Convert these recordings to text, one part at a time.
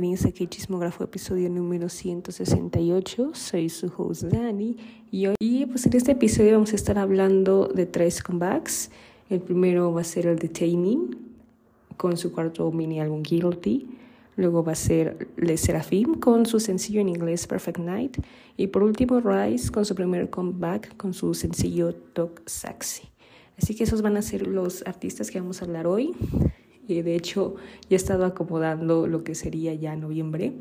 bienvenidos a Chismógrafo, episodio número 168. Soy su host Dani y hoy pues en este episodio vamos a estar hablando de tres comebacks. El primero va a ser el de Taming con su cuarto mini álbum Guilty. Luego va a ser Le Seraphim con su sencillo en inglés Perfect Night. Y por último Rise con su primer comeback con su sencillo Talk Sexy. Así que esos van a ser los artistas que vamos a hablar hoy de hecho ya he estado acomodando lo que sería ya noviembre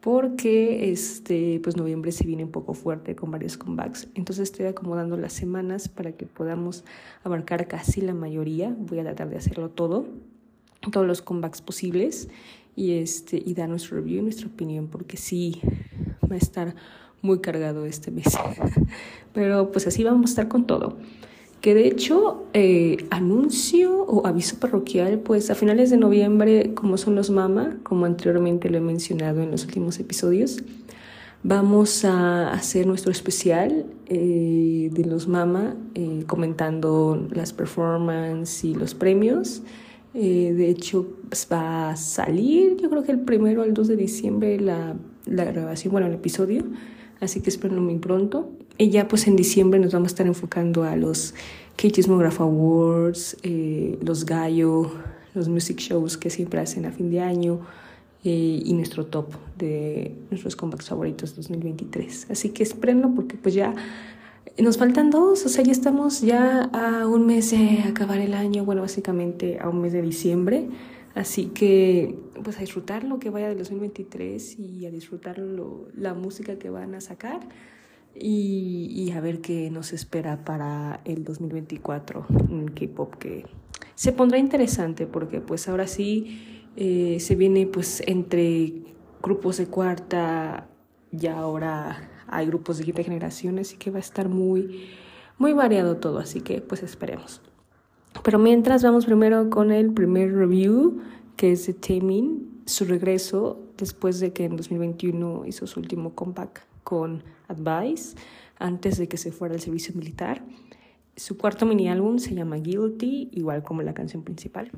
porque este pues noviembre se viene un poco fuerte con varios comebacks. Entonces estoy acomodando las semanas para que podamos abarcar casi la mayoría. Voy a tratar de hacerlo todo todos los comebacks posibles y este y dar nuestro review nuestra opinión porque sí va a estar muy cargado este mes. Pero pues así vamos a estar con todo que de hecho eh, anuncio o aviso parroquial, pues a finales de noviembre, como son los Mama, como anteriormente lo he mencionado en los últimos episodios, vamos a hacer nuestro especial eh, de los Mama, eh, comentando las performances y los premios. de hecho, pues, va a salir, yo creo que el primero al 2 de diciembre, la, la grabación, bueno, el episodio, así que espero muy pronto. Y ya pues en diciembre nos vamos a estar enfocando a los K-Chismograph Awards, eh, los Gallo, los music shows que siempre hacen a fin de año eh, y nuestro top de nuestros comebacks favoritos 2023. Así que espérenlo porque pues ya nos faltan dos, o sea, ya estamos ya a un mes de acabar el año, bueno, básicamente a un mes de diciembre. Así que, pues a disfrutar lo que vaya del 2023 y a disfrutar la música que van a sacar y, a ver qué nos espera para el 2024 en K-pop que se pondrá interesante porque pues ahora sí eh, se viene pues entre grupos de cuarta y ahora hay grupos de quinta generación así que va a estar muy muy variado todo así que pues esperemos. Pero mientras vamos primero con el primer review que es de Taemin su regreso después de que en 2021 hizo su último comeback con Advice antes de que se fuera al servicio militar. Su cuarto mini álbum se llama Guilty, igual como la canción principal.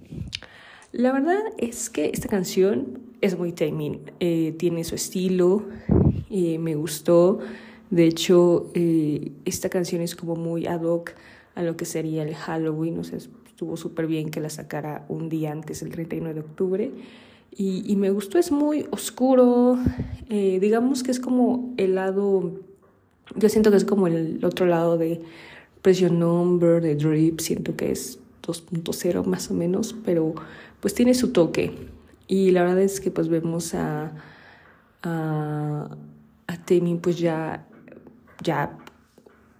La verdad es que esta canción es muy timing, eh, tiene su estilo, eh, me gustó. De hecho, eh, esta canción es como muy ad hoc a lo que sería el Halloween, o sea, estuvo súper bien que la sacara un día antes, el 31 de octubre. Y, me gustó, es muy oscuro, eh, digamos que es como el lado, yo siento que es como el otro lado de Pressure Number, de Drip, siento que es 2.0 más o menos, pero pues tiene su toque. Y la verdad es que pues vemos a, a, a Temi pues ya, ya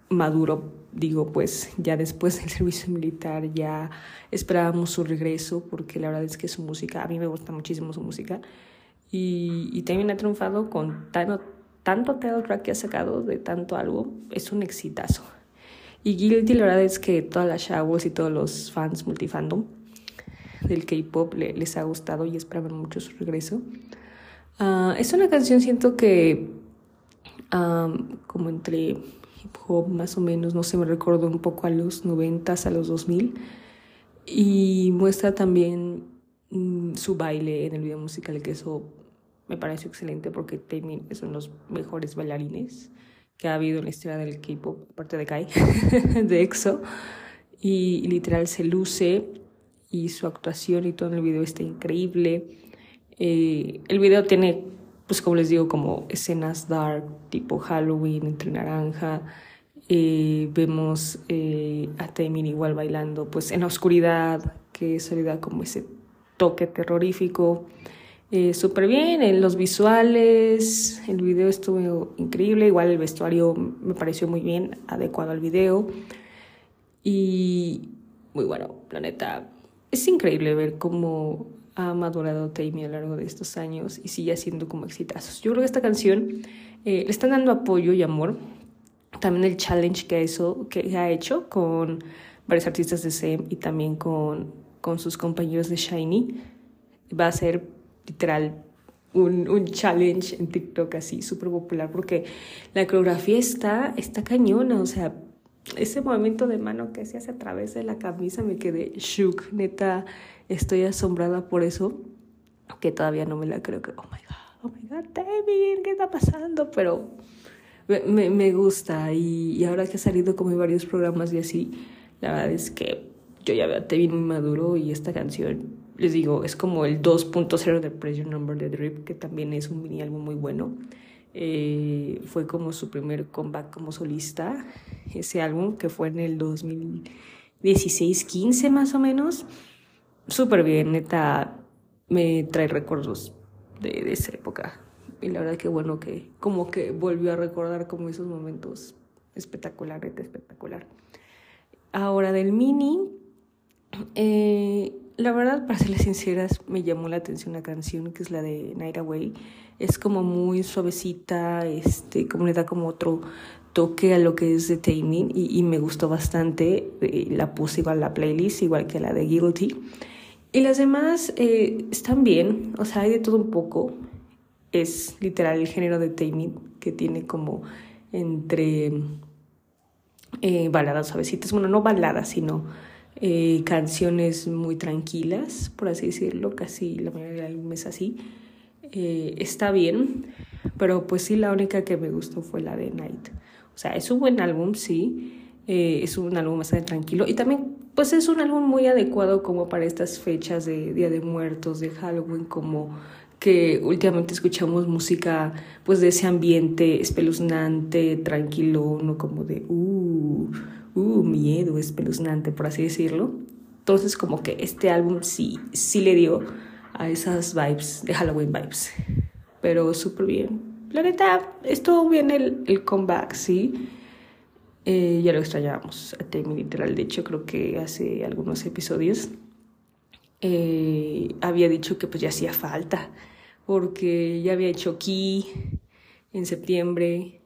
maduro digo, pues ya después del servicio militar ya esperábamos su regreso porque la verdad es que su música, a mí me gusta muchísimo su música y, y también ha triunfado con tanto, tanto track que ha sacado de tanto algo, es un exitazo. Y Guilty la verdad es que todas las showers y todos los fans multifandom del K-pop les ha gustado y esperaban mucho su regreso. Uh, es una canción, siento que um, como entre hip hop más o menos, no sé, me recuerdo un poco a los 90 a los 2000 y muestra también mm, su baile en el video musical que eso me pareció excelente porque Taemin es uno de los mejores bailarines que ha habido en la historia del K-pop, aparte de Kai, de EXO, y, literal se luce y su actuación y todo en el video está increíble. Eh, el video tiene pues como les digo, como escenas dark, tipo Halloween, entre naranja. Eh, vemos eh, a Taemin igual bailando pues en la oscuridad, que eso le da como ese toque terrorífico. Eh, Súper bien, en los visuales, el video estuvo increíble, igual el vestuario me pareció muy bien, adecuado al video. Y muy bueno, planeta. Es increíble ver cómo ha madurado Tammy a lo largo de estos años y sigue haciendo como exitazos. Yo creo que esta canción eh, le están dando apoyo y amor. También el challenge que, eso, que ha hecho con varios artistas de SEM y también con, con sus compañeros de Shiny va a ser literal un, un challenge en TikTok así súper popular porque la coreografía está, está cañona, o sea, ese movimiento de mano que se hace a través de la camisa me quedé shook, neta, estoy asombrada por eso. que todavía no me la creo que, oh my god, oh my god, David, ¿qué está pasando? Pero me, me gusta y, y, ahora que ha salido como en varios programas y así, la verdad es que yo ya veo a Tevin muy maduro y esta canción, les digo, es como el 2.0 de Pressure Number de Drip, que también es un mini álbum muy bueno. Eh, fue como su primer comeback como solista, ese álbum que fue en el 2016-15 más o menos. Súper bien, neta, me trae recuerdos de, esa época. Y la verdad que bueno que como que volvió a recordar como esos momentos espectacular, espectacular. Ahora del mini, eh, la verdad, para serles sinceras, me llamó la atención la canción que es la de Night Away. Es como muy suavecita, este, como le da como otro toque a lo que es de Taming y, y me gustó bastante. Eh, la puse igual a la playlist, igual que la de Guilty. Y las demás eh, están bien, o sea, hay de todo un poco. Es literal el género de Taming que tiene como entre eh, baladas suavecitas, bueno, no baladas, sino eh, canciones muy tranquilas, por así decirlo, casi la mayoría del álbum es así. Eh, está bien, pero pues sí, la única que me gustó fue la de Night. O sea, es un buen álbum, sí, es un álbum bastante tranquilo y también pues es un álbum muy adecuado como para estas fechas de Día de Muertos, de Halloween, como que últimamente escuchamos música pues de ese ambiente espeluznante, tranquilo, no como de uh, uh, miedo espeluznante, por así decirlo. Entonces como que este álbum sí, sí le dio a esas vibes de Halloween vibes. Pero súper bien. La neta, estuvo bien el, el comeback, sí. Eh, ya lo extrañábamos a Temi, literal. De hecho, creo que hace algunos episodios eh, había dicho que pues ya hacía falta porque ya había hecho Key en septiembre,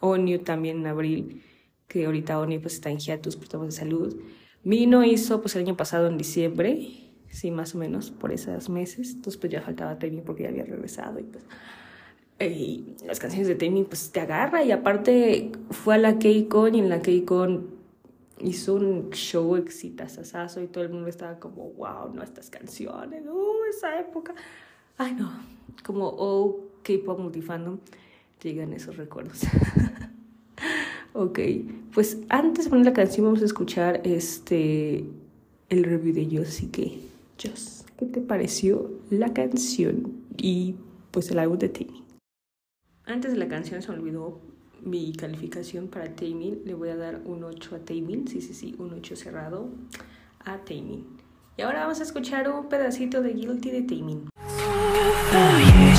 Onio también en abril, que ahorita Onio pues está en hiatus por temas de salud. Mino hizo pues el año pasado en diciembre, sí, más o menos, por esos meses. Entonces pues ya faltaba Temi porque ya había regresado y pues... Y las canciones de Temi pues te agarra y aparte fue a la K-Con y en la K-Con hizo un show exitazazazo y todo el mundo estaba como, wow, no, estas canciones, uh, esa época. Ay, no, como all K-pop multifandom llegan esos recuerdos. ok, pues antes de poner la canción vamos a escuchar este el review de Joss, así que ¿qué te pareció la canción y pues el álbum de Taming? Antes de la canción se olvidó mi calificación para Taming, le voy a dar un 8 a Taming, sí, sí, sí, un 8 cerrado a Taming. Y ahora vamos a escuchar un pedacito de Guilty de Taming. Serafim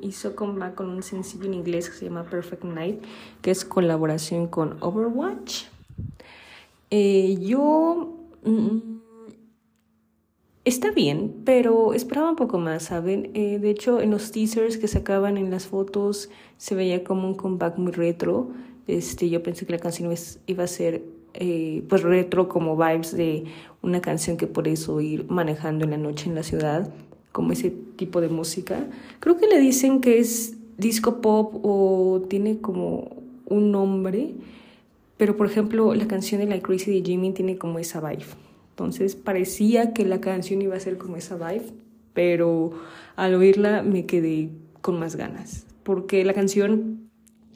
hizo con, con un sencillo en inglés que se llama Perfect Night, que es colaboración con Overwatch. Eh, yo... Mm, está bien, pero esperaba un poco más, ¿saben? Eh, de hecho, en los teasers que sacaban en las fotos se veía como un comeback muy retro. Este, yo pensé que la canción iba a ser eh, pues retro como vibes de una canción que por eso ir manejando en la noche en la ciudad como ese tipo de música. Creo que le dicen que es disco pop o tiene como un nombre, pero por ejemplo la canción de Like Crazy de Jimmy tiene como esa vibe. Entonces parecía que la canción iba a ser como esa vibe, pero al oírla me quedé con más ganas, porque la canción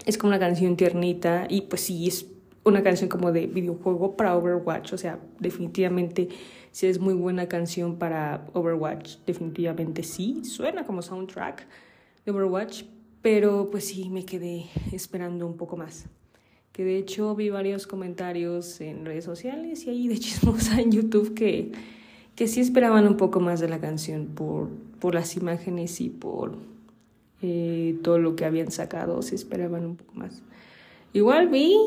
es como una canción tiernita y pues sí, es una canción como de videojuego para Overwatch, o sea, definitivamente si es muy buena canción para Overwatch, definitivamente sí, suena como soundtrack de Overwatch, pero pues sí, me quedé esperando un poco más. Que de hecho vi varios comentarios en redes sociales y ahí de chismosa en YouTube que, que sí esperaban un poco más de la canción por, por las imágenes y por eh, todo lo que habían sacado, se esperaban un poco más. Igual vi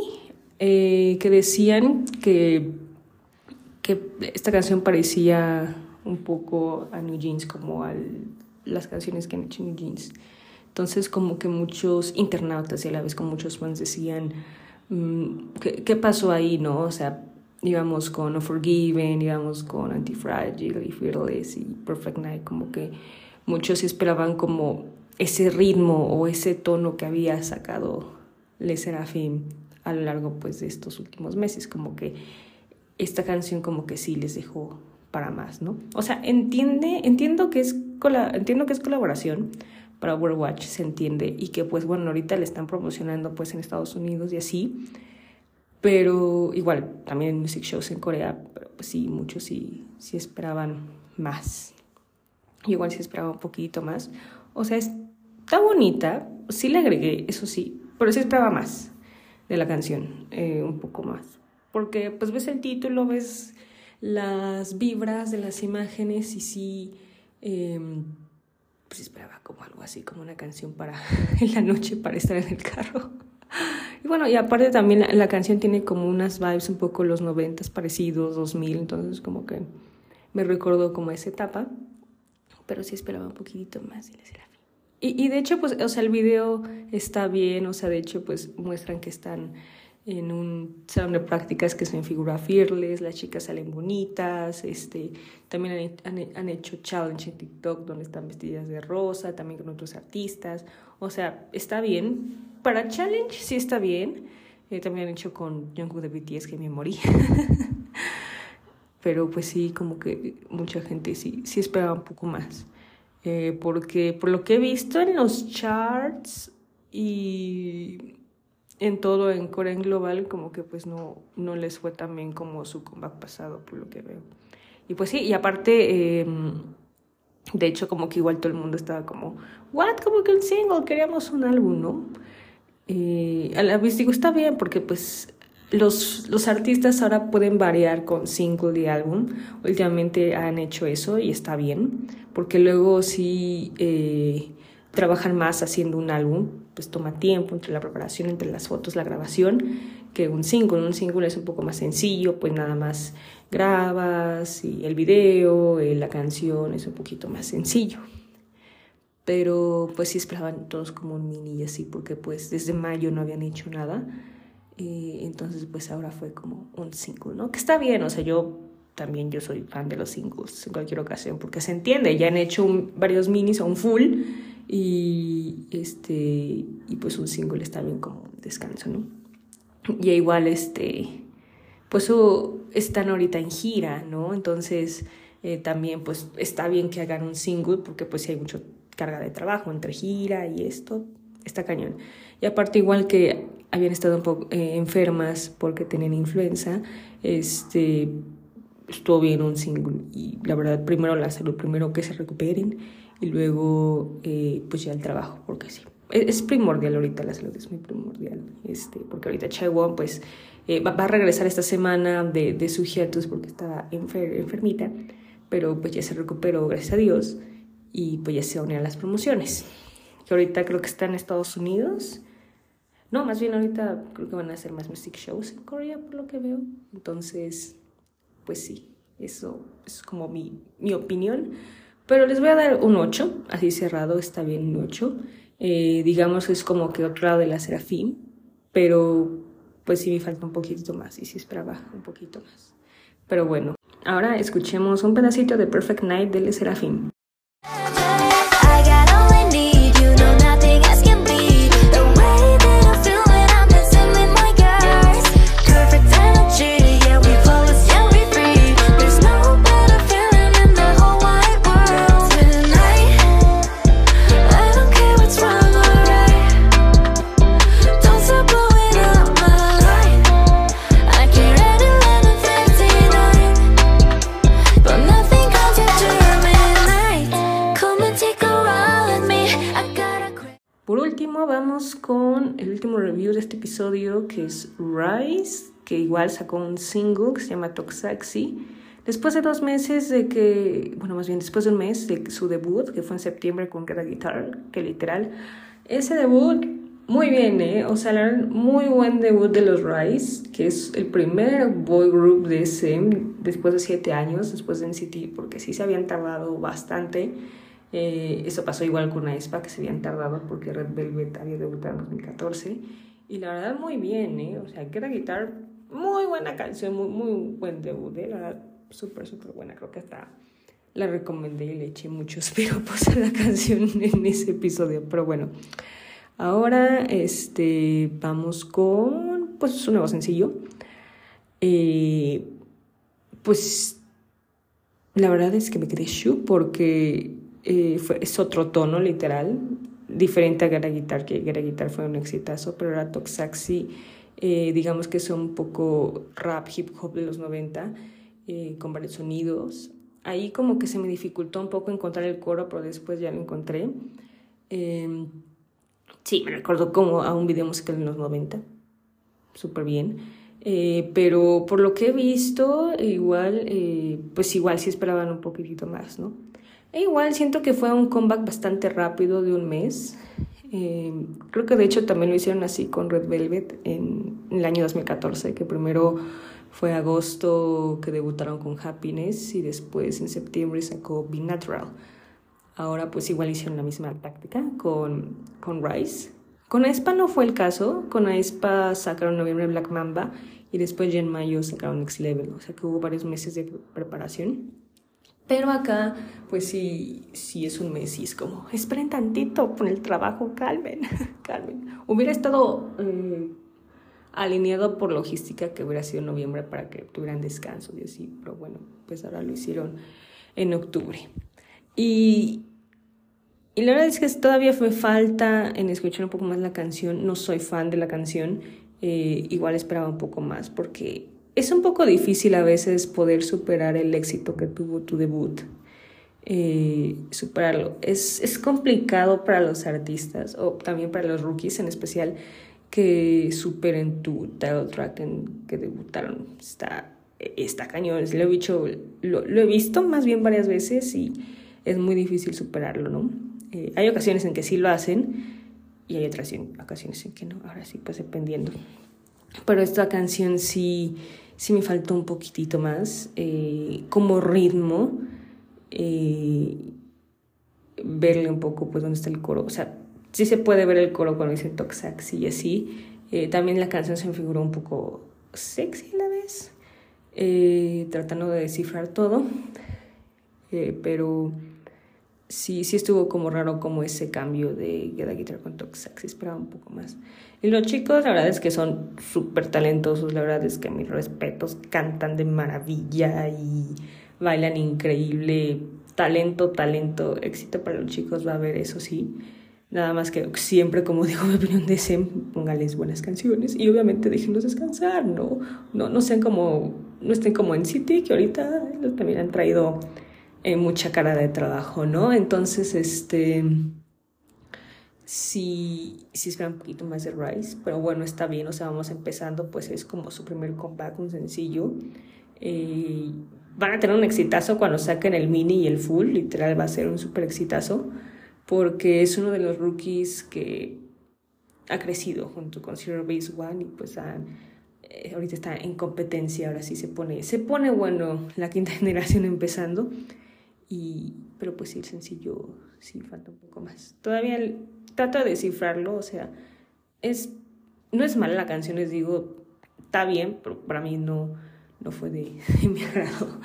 eh, que decían que, que esta canción parecía un poco a New Jeans, como a las canciones que han hecho New Jeans. Entonces como que muchos internautas y a la vez como muchos fans decían, mm, ¿qué, ¿qué, pasó ahí, no? O sea, íbamos con Unforgiven, íbamos con Antifragile y Fearless y Perfect Night, como que muchos esperaban como ese ritmo o ese tono que había sacado Le Serafim a lo largo pues de estos últimos meses, como que esta canción como que sí les dejó para más, ¿no? O sea, entiende, entiendo que es entiendo que es colaboración para Overwatch, se entiende y que pues bueno, ahorita le están promocionando pues en Estados Unidos y así, pero igual también en music shows en Corea, pero pues sí, muchos sí sí esperaban más. Igual sí esperaba un poquito más. O sea, está bonita, sí le agregué, eso sí, pero sí esperaba más de la canción, eh, un poco más. Porque pues ves el título, ves las vibras de las imágenes y sí, em, pues esperaba como algo así, como una canción para en la noche para estar en el carro. Y bueno, y aparte también la, canción tiene como unas vibes un poco los noventas parecidos, 2000, entonces como que me recordó como esa etapa, pero sí esperaba un poquitito más de y, y de hecho, pues, o sea, el video está bien, o sea, de hecho, pues muestran que están en un salón de prácticas que se en figura fearless, las chicas salen bonitas, este, también han, han, hecho challenge en TikTok donde están vestidas de rosa, también con otros artistas, o sea, está bien. Para challenge sí está bien, eh, también han hecho con Jungkook de BTS que me morí. Pero pues sí, como que mucha gente sí, sí esperaba un poco más. Eh, porque por lo que he visto en los charts y en todo en Corea en global como que pues no, no les fue tan bien como su comeback pasado por lo que veo. Y pues sí, y aparte, em, de hecho como que igual todo el mundo estaba como, what, como que un single, queríamos un álbum, ¿no? Eh, a la vez digo, está bien porque pues los, los artistas ahora pueden variar con single y álbum. Últimamente han hecho eso y está bien, porque luego sí eh, trabajan más haciendo un álbum, pues toma tiempo entre la preparación, entre las fotos, la grabación, que un single. Un single es un poco más sencillo, pues nada más grabas y el video, eh, la canción es un poquito más sencillo. Pero pues sí esperaban todos como un mini y así, porque pues desde mayo no habían hecho nada. Entonces pues ahora fue como un single, ¿no? Que está bien, o sea, yo también yo soy fan de los singles en cualquier ocasión, porque se entiende, ya han hecho varios minis o un full y, este, y pues un single está bien como descanso, ¿no? Y igual, este, pues están ahorita en gira, ¿no? Entonces eh, también pues está bien que hagan un single porque pues hay mucha carga de trabajo entre gira y esto, está cañón. Y aparte igual que habían estado un poco eh, enfermas porque tenían influenza, este, estuvo bien un single y la verdad primero la salud, primero que se recuperen y luego eh, pues ya el trabajo, porque sí. Es, primordial ahorita la salud, es muy primordial, este, porque ahorita Chaiwon pues eh, va, a regresar esta semana de, de su hiatus porque estaba enfermita, pero pues ya se recuperó, gracias a Dios, y pues ya se a las promociones, que ahorita creo que está en Estados Unidos. No, más bien ahorita creo que van a hacer más music shows en Corea, por lo que veo. Entonces, pues sí, eso es como mi, mi opinión. Pero les voy a dar un 8, así cerrado, está bien un 8. Eh, digamos es como que otro lado de la Serafín, pero pues sí me falta un poquito más y sí esperaba un poquito más. Pero bueno, ahora escuchemos un pedacito de Perfect Night de Le Serafín. que es Rise, que igual sacó un single que se llama Toxaxi. Después de dos meses de que, bueno, más bien después de un mes de su debut, que fue en septiembre con Get Guitar, que literal, ese debut, muy bien, ¿eh? O sea, muy buen debut de los Rise, que es el primer boy group de SM después de siete años, después de NCT, porque sí se habían tardado bastante. Eh, eso pasó igual con Aespa, que se habían tardado porque Red Velvet había debutado en 2014. Y la verdad, muy bien, ¿eh? O sea, Get Guitar, muy buena canción, muy, muy buen debut, ¿eh? La verdad, súper, súper buena. Creo que hasta la recomendé y le eché muchos piropos a la canción en ese episodio. Pero bueno, ahora este, vamos con pues un nuevo sencillo. Eh, pues la verdad es que me quedé shook porque eh, fue, es otro tono literal, diferente a Gara Guitar, que Gara Guitar fue un exitazo, pero ahora Toxaxi, eh, digamos que es un poco rap, hip hop de los 90 eh, con varios sonidos. Ahí como que se me dificultó un poco encontrar el coro, pero después ya lo encontré. Em, sí, me recuerdo como a un video musical de los 90, súper bien. Pero por lo que he visto, igual, pues igual sí esperaban un poquitito más, ¿no? E igual siento que fue un comeback bastante rápido de un mes. Em, creo que de hecho también lo hicieron así con Red Velvet en, en el año 2014, que primero fue agosto que debutaron con Happiness y después en septiembre sacó Be Natural. Ahora pues igual hicieron la misma táctica con, con Rise. Con Aespa no fue el caso. Con Aespa sacaron noviembre Black Mamba y después ya en mayo sacaron Next Level. O sea que hubo varios meses de preparación. Pero acá, pues sí, sí es un mes y es como, esperen tantito con el trabajo, calmen, calmen. Hubiera estado eh, alineado por logística que hubiera sido noviembre para que tuvieran descanso y así, pero bueno, pues ahora lo hicieron en octubre. Y, y la verdad es que todavía me falta en escuchar un poco más la canción, no soy fan de la canción, eh, igual esperaba un poco más porque es un poco difícil a veces poder superar el éxito que tuvo tu debut. Eh, superarlo. Es, es complicado para los artistas o también para los rookies en especial que superen tu title track en que debutaron. Está, está cañón, lo he, dicho, lo, he visto más bien varias veces y es muy difícil superarlo, ¿no? Eh, hay ocasiones en que sí lo hacen y hay otras ocasiones en que no, ahora sí, pues dependiendo. Pero esta canción sí, sí me faltó un poquitito más, eh, como ritmo, eh, verle un poco pues dónde está el coro, o sea, sí se puede ver el coro cuando dice Toxax y así. Eh, también la canción se me figuró un poco sexy a la vez, tratando de descifrar todo, pero sí, sí estuvo como raro como ese cambio de Get a Guitar con Toxax, esperaba un poco más. Y los chicos, la verdad es que son súper talentosos, la verdad es que a mis respetos cantan de maravilla y bailan increíble, talento, talento, éxito para los chicos va a haber, eso sí. Nada más que siempre, como digo mi opinión de Sem, póngales buenas canciones y obviamente déjenlos descansar, ¿no? No, no sean como, no estén como en City, que ahorita también han traído eh, mucha cara de trabajo, ¿no? Entonces, este, sí, sí esperan un poquito más de Rise, pero bueno, está bien, o sea, vamos empezando, pues es como su primer comeback, un sencillo. Eh, van a tener un exitazo cuando saquen el mini y el full, literal va a ser un súper exitazo porque es uno de los rookies que ha crecido junto con Zero Base One y pues eh, ahorita está en competencia, ahora sí se pone, se pone bueno la quinta generación empezando, y, pero pues el sencillo sí falta un poco más. Todavía trato de descifrarlo, o sea, es, no es mala la canción, les digo, está bien, pero para mí no, no fue de, mi agrado.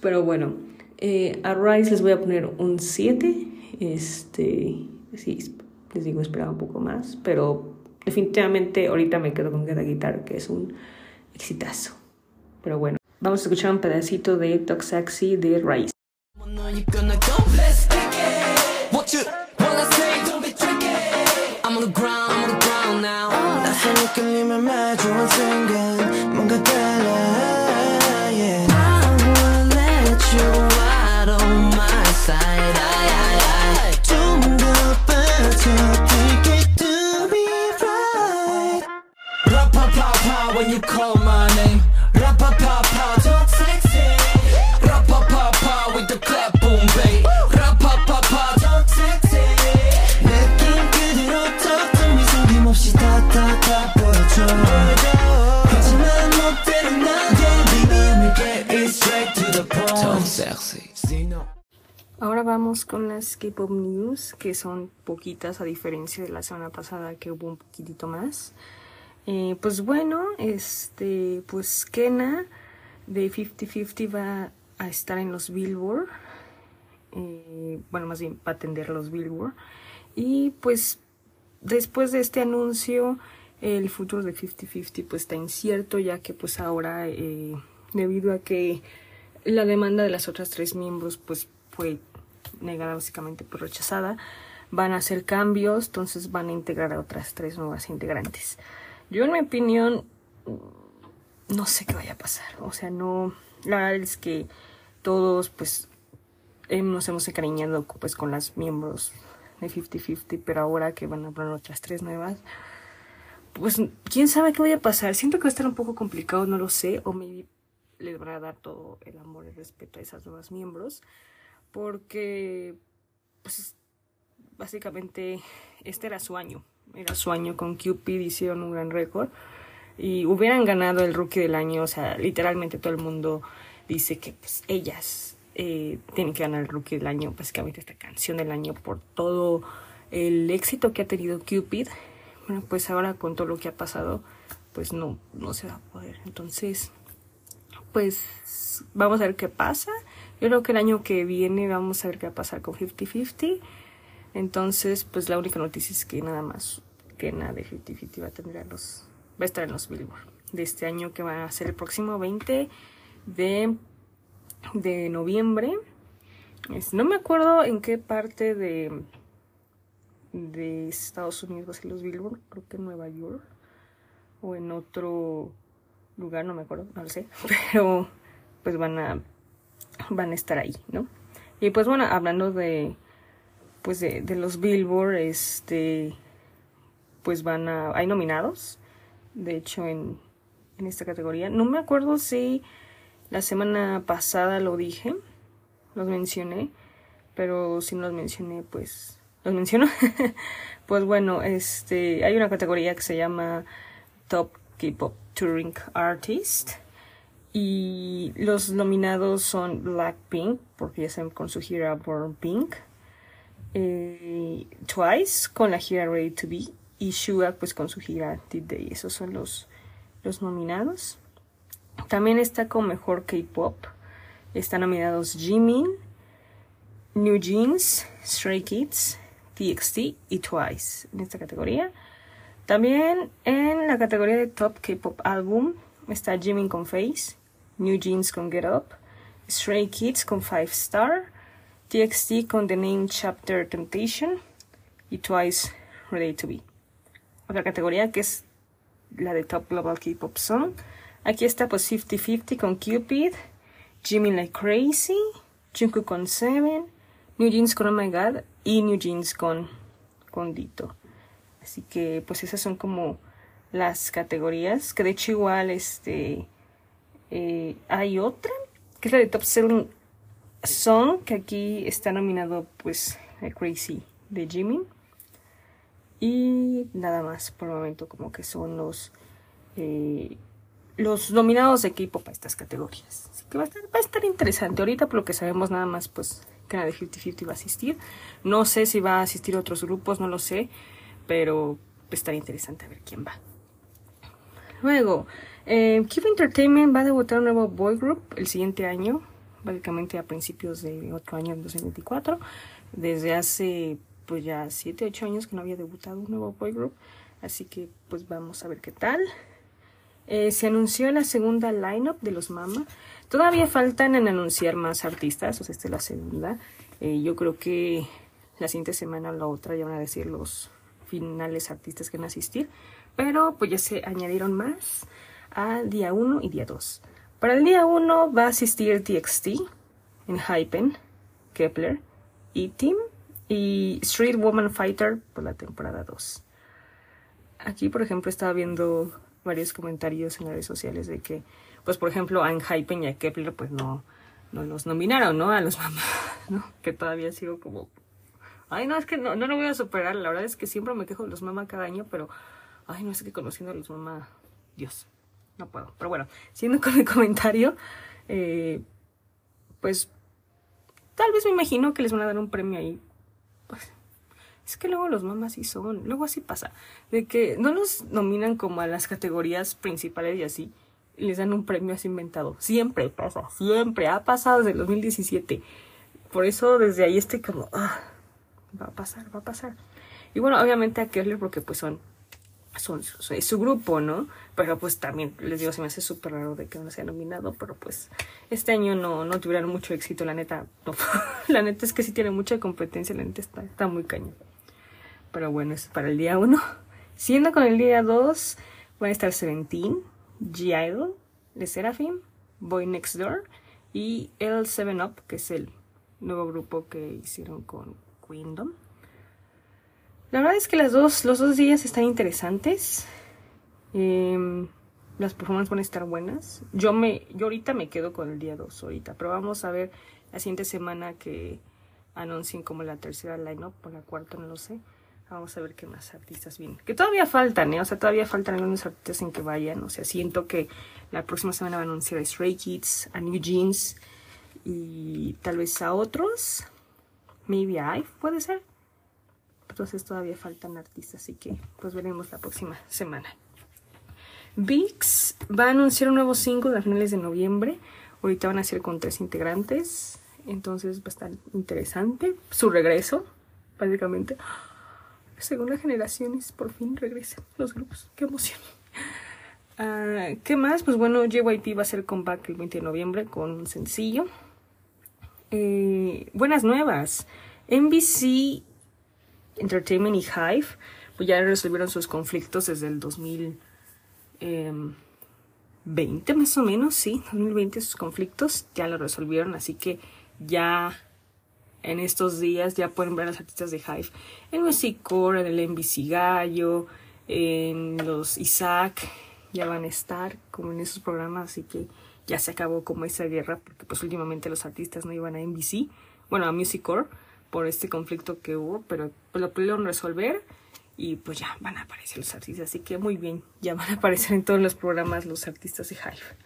Pero bueno, eh, a Rise les voy a poner un 7 este, sí, les digo, esperaba un poco más, pero definitivamente ahorita me quedo con Get Guitar, que es un exitazo. Pero bueno, vamos a escuchar un pedacito de Toxaxi de you gonna go? Let's kick it. What you wanna say? Don't be tricky. I'm on the ground, I'm on the ground now. 낯선 느낌에 마주한 순간 뭔가 달라. Yeah. I will let you out on my side. I, I, I. 좀더 빠져 take it to be right. Ra when you call. Ahora vamos con las K-Pop News, que son poquitas a diferencia de la semana pasada que hubo un poquitito más. Eh, pues bueno, este, pues Kena de 50-50 va a estar en los Billboard. Eh, bueno, más bien va a atender los Billboard. Y pues después de este anuncio, el futuro de 50-50 pues está incierto, ya que pues ahora, eh, debido a que la demanda de las otras tres miembros pues fue negada básicamente por rechazada, van a hacer cambios, entonces van a integrar a otras tres nuevas integrantes. Yo en mi opinión no sé qué vaya a pasar, o sea, no, la verdad es que todos pues nos hemos encariñado pues con las miembros de 50-50, pero ahora que van a hablar otras tres nuevas, pues quién sabe qué vaya a pasar. Siento que va a estar un poco complicado, no lo sé, o me les van a dar todo el amor y respeto a esas nuevas miembros, porque pues básicamente este era su año, era su año con Cupid, hicieron un gran récord y hubieran ganado el rookie del año, o sea, literalmente todo el mundo dice que pues ellas eh, tienen que ganar el rookie del año, básicamente esta canción del año por todo el éxito que ha tenido Cupid. Bueno, pues ahora con todo lo que ha pasado, pues no, no se va a poder. Entonces, pues vamos a ver qué pasa. Yo creo que el año que viene vamos a ver qué va a pasar con 50-50. Entonces, pues la única noticia es que nada más que nada de 50-50 va a tener los, va a estar en los Billboard de este año que va a ser el próximo 20 de, de noviembre. no me acuerdo en qué parte de, de Estados Unidos va a ser los Billboard, creo que en Nueva York o en otro lugar, no me acuerdo, no lo sé, pero pues van a van a estar ahí, ¿no? Y pues bueno, hablando de pues de, los Billboard, este pues van a hay nominados, de hecho en en esta categoría. No me acuerdo si la semana pasada lo dije, los mencioné, pero si no los mencioné, pues los menciono. pues bueno, este hay una categoría que se llama Top K-Pop Touring Artist. Y los nominados son Blackpink, porque ya están con su gira Born Pink. Eh, Twice, con la gira Ready to Be. Y Suga, pues con su gira Did Day. Esos son los, los nominados. También está con Mejor K-Pop. Están nominados Jimin, New Jeans, Stray Kids, TXT y Twice en esta categoría. También en la categoría de Top K-Pop Album está Jimin con Face, New Jeans con Get Up, Stray Kids con Five Star, TXT con The Name Chapter Temptation y Twice Ready to Be. Otra categoría que es la de Top Global K-Pop Song. Aquí está pues 50-50 con Cupid, Jimin Like Crazy, Jungkook con Seven, New Jeans con Oh My God y New Jeans con, con Dito. Así que pues esas son como las categorías. Que de hecho igual este eh, hay otra, que es la de Top Selling Song, que aquí está nominado pues Crazy de Jimin. Y nada más por el momento como que son los eh, los nominados de equipo para estas categorías. Así que va a, estar, va a estar interesante. Ahorita por lo que sabemos nada más pues que la de 50-50 va a asistir. No sé si va a asistir otros grupos, no lo sé pero estaría interesante ver quién va. Luego, eh, Entertainment va a debutar un nuevo boy group el siguiente año, básicamente a principios de otro año, en 2024. Desde hace pues ya 7, 8 años que no había debutado un nuevo boy group, así que pues vamos a ver qué tal. Eh, se anunció la segunda lineup de los Mama. Todavía faltan en anunciar más artistas, o sea, esta es la segunda. Eh, yo creo que la siguiente semana o la otra ya van a decir los finales artistas que van a asistir, pero pues ya se añadieron más al día 1 y día 2. Para el día 1 va a asistir TXT, en Hypen, Kepler, y Team y Street Woman Fighter por la temporada 2. Aquí, por ejemplo, estaba viendo varios comentarios en redes sociales de que, pues, por ejemplo, a Hypen y a Kepler, pues no, no los nominaron, ¿no? A los mamás, ¿no? Que todavía sigo como Ay, no, es que no, no lo voy a superar. La verdad es que siempre me quejo de los mamá cada año, pero. Ay, no es que conociendo a los mamá. Dios, no puedo. Pero bueno, siendo con el comentario, eh, pues tal vez me imagino que les van a dar un premio ahí. Pues, es que luego los mamás sí son, luego así pasa, de que no los nominan como a las categorías principales y así, les dan un premio así inventado. Siempre pasa, siempre, ha pasado desde el 2017. Por eso desde ahí estoy como, ah, va a pasar, va a pasar. Y bueno, obviamente a Kerler porque pues son, es su grupo, ¿no? Pero pues también les digo, se me hace súper raro de que no sea nominado, pero pues este año no, no tuvieron mucho éxito, la neta, la neta es que sí tiene mucha competencia, la neta está, está muy cañón. Pero bueno, es para el día 1. Siendo con el día 2, van a estar Seventeen, G-Idol, The Seraphim, Boy Next Door y el 7 Up, que es el nuevo grupo que hicieron con Queendom. La verdad es que las dos, los dos días están interesantes. Em, las performances van a estar buenas. Yo me, yo ahorita me quedo con el día 2 ahorita, pero vamos a ver la siguiente semana que anuncien como la tercera line-up o la cuarta, no lo sé. Vamos a ver qué más artistas vienen. Que todavía faltan, ¿eh? O sea, todavía faltan algunos artistas en que vayan. O sea, siento que la próxima semana va a anunciar a Stray Kids, a New Jeans y tal vez a otros. Maybe I, puede ser. Entonces todavía faltan artistas, así que pues veremos la próxima semana. VIX va a anunciar un nuevo single a finales de noviembre. Ahorita van a ser con tres integrantes. Entonces va a estar interesante su regreso, básicamente. Segunda generaciones por fin regresan los grupos. Qué emoción. Uh, ¿Qué más? Pues bueno, JYP va a hacer comeback el 20 de noviembre con un sencillo. Eh, buenas nuevas. NBC Entertainment y Hive pues ya resolvieron sus conflictos desde el 2020 em, más o menos, sí, 2020 sus conflictos ya lo resolvieron, así que ya en estos días ya pueden ver a los artistas de Hive en Music Core, en el NBC Gallo, en los Isaac, ya van a estar como en esos programas, así que ya se acabó como esa guerra, porque pues últimamente los artistas no iban a NBC, bueno, a Music Core, por este conflicto que hubo, pero lo pudieron resolver y pues ya van a aparecer los artistas, así que muy bien, ya van a aparecer en todos los programas los artistas de Hive.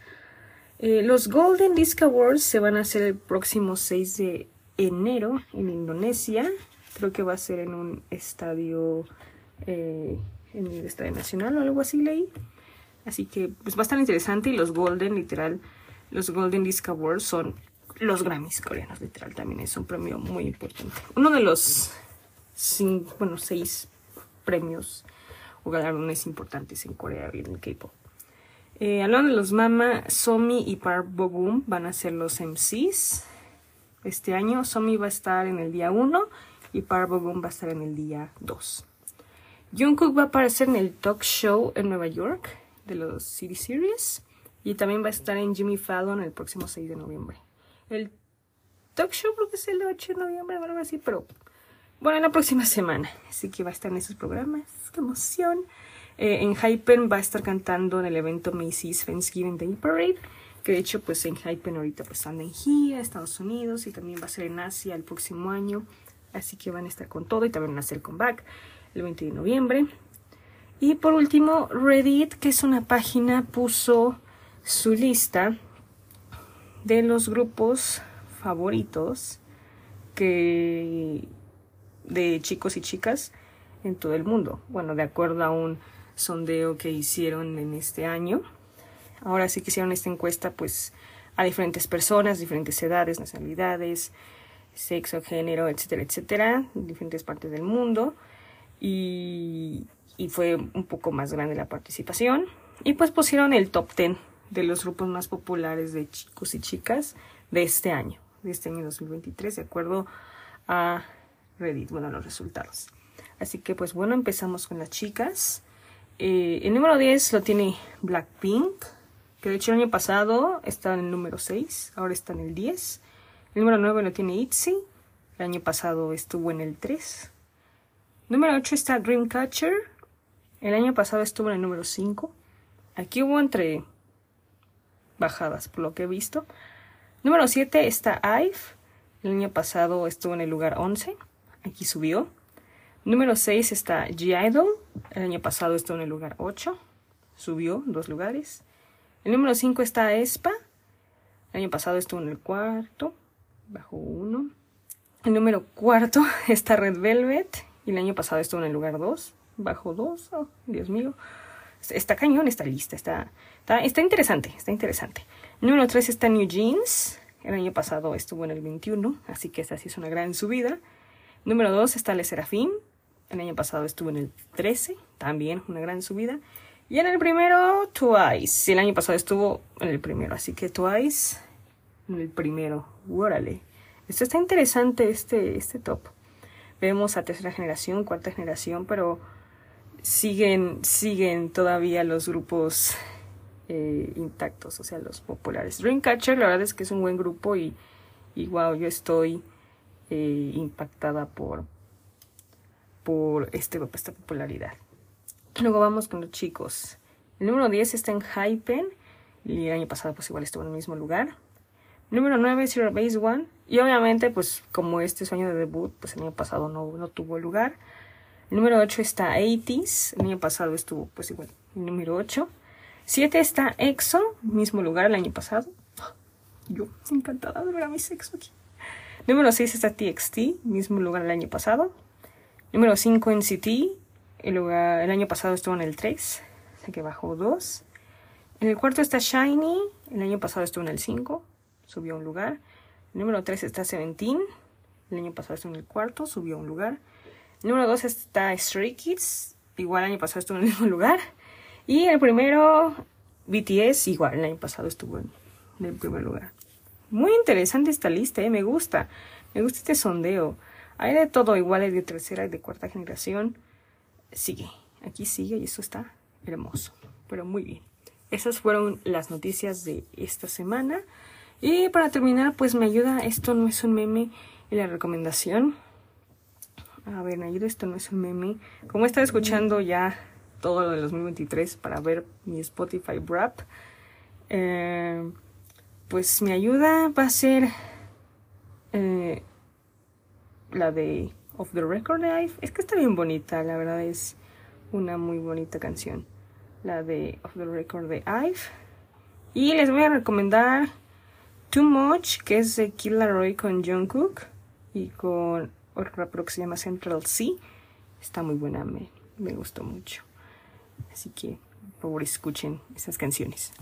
Eh, los Golden Disc Awards se van a hacer el próximo 6 de enero en Indonesia, creo que va a ser en un estadio, eh, en el Estadio Nacional o algo así leí, así que pues va a estar interesante y los Golden, literal, los Golden Disc Awards son los Grammys coreanos, literal, también es un premio muy importante. Uno de los cinco, bueno, seis premios o galardones importantes en Corea en el K-pop. Eh, hablando de los Mama, Somi y Park Bogum van a ser los MCs este año. Somi va a estar en el día 1 y Park Bogum va a estar en el día 2. Jungkook va a aparecer en el talk show en Nueva York de los City Series y también va a estar en Jimmy Fallon el próximo 6 de noviembre. El talk show creo que es el 8 de noviembre o algo así, pero bueno, en la próxima semana. Así que va a estar en esos programas. ¡Qué emoción! Eh, en Hypen va a estar cantando en el evento Macy's Thanksgiving Day Parade. Que de hecho, pues en Hypen ahorita pues anda en gira, Estados Unidos y también va a ser en Asia el próximo año. Así que van a estar con todo y también van a hacer comeback el 20 de noviembre. Y por último, Reddit, que es una página, puso su lista de los grupos favoritos que de chicos y chicas en todo el mundo. Bueno, de acuerdo a un sondeo que hicieron en este año. Ahora sí que hicieron esta encuesta pues a diferentes personas, diferentes edades, nacionalidades, sexo, género, etcétera, etcétera, en diferentes partes del mundo. Y, y fue un poco más grande la participación. Y pues pusieron el top 10 de los grupos más populares de chicos y chicas de este año, de este año 2023, de acuerdo a Reddit, bueno, los resultados. Así que pues bueno, empezamos con las chicas. Eh, el número 10 lo tiene Blackpink, que de hecho el año pasado estaba en el número 6, ahora está en el 10. El número 9 lo tiene ITZY, el año pasado estuvo en el 3. Número 8 está Dreamcatcher, el año pasado estuvo en el número 5. Aquí hubo entre bajadas, por lo que he visto. Número 7 está IVE. El año pasado estuvo en el lugar 11. Aquí subió. Número 6 está G-Idol. El año pasado estuvo en el lugar 8. Subió dos lugares. El número 5 está ESPA. El año pasado estuvo en el cuarto. Bajó uno. El número cuarto está Red Velvet. Y el año pasado estuvo en el lugar 2. Bajo 2. Dios mío. Está cañón esta lista. Está, está, está interesante. Está interesante. Número 3 está New Jeans. El año pasado estuvo en el 21. Así que esta sí es una gran subida. Número 2 está Le Serafín. El año pasado estuvo en el 13. También una gran subida. Y en el primero, Twice. El año pasado estuvo en el primero. Así que Twice en el primero. Órale. Esto está interesante, este, este top. Vemos a tercera generación, cuarta generación, pero siguen, siguen todavía los grupos eh, intactos, o sea, los populares. Dreamcatcher, la verdad es que es un buen grupo y, y wow, yo estoy eh, impactada por, por este, esta popularidad. Luego vamos con los chicos. El número 10 está en Hypen y el año pasado pues igual estuvo en el mismo lugar. Número 9, Zero Base One. Y obviamente, pues como este sueño de debut, pues el año pasado no, no tuvo lugar. El número 8 está 80s. El año pasado estuvo, pues igual, el número 8. 7 está EXO, mismo lugar el año pasado. Yo, encantada de ver a mi sexo aquí. Número 6 está TXT, mismo lugar el año pasado. Número 5 NCT, el, el año pasado estuvo en el 3, así que bajó 2. En el cuarto está Shiny, el año pasado estuvo en el 5 subió un lugar. El número 3 está Seventeen. El año pasado estuvo en el cuarto, subió un lugar. Número 2 está Stray Kids. Igual el año pasado estuvo en el mismo lugar. Y el primero, BTS, igual el año pasado estuvo en el primer lugar. Muy interesante esta lista, ¿eh? me gusta. Me gusta este sondeo. Hay de todo, igual de tercera y de cuarta generación. Sigue, aquí sigue y eso está hermoso. Pero muy bien. Esas fueron las noticias de esta semana. Y para terminar, pues me ayuda, esto no es un meme, y la recomendación. A ver, ayuda, esto no es un meme. Como he estado escuchando ya todo lo del 2023 para ver mi Spotify Wrap, eh, pues mi ayuda va a ser eh, la de Off the Record Ive. Es que está bien bonita, la verdad es una muy bonita canción. La de Off the Record de Ive. Y les voy a recomendar Too Much, que es de Kid Laroi con Jungkook y con otra llama Central C. Está muy buena, me, me gustó mucho. Así que, por favor, escuchen esas canciones.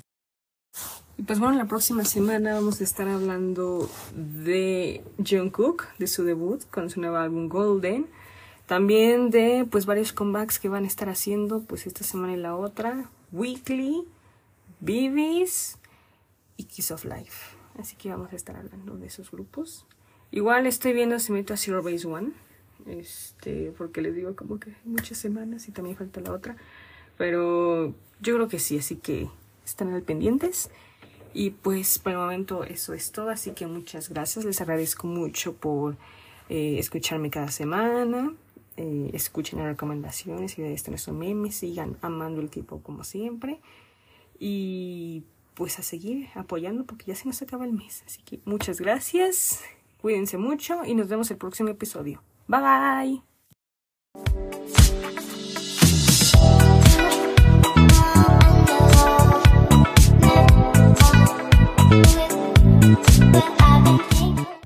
Y pues bueno, la próxima semana vamos a estar hablando de Jungkook, de su debut con su nuevo álbum Golden. También de pues varios comebacks que van a estar haciendo pues esta semana y la otra. Weekly, Bibis y Kiss of Life. Así que vamos a estar hablando de esos grupos. Igual estoy viendo si meto a Zero Base One. Este, porque les digo como que muchas semanas y también falta la otra. Pero yo creo que sí, así que están al pendientes. Y pues por el momento eso es todo, así que muchas gracias. Les agradezco mucho por eh, escucharme cada semana. Eh, escuchen las recomendaciones y de un meme. Sigan amando el tipo como siempre. Y pues a seguir apoyando porque ya se nos acaba el mes. Así que muchas gracias, cuídense mucho y nos vemos el próximo episodio. Bye bye.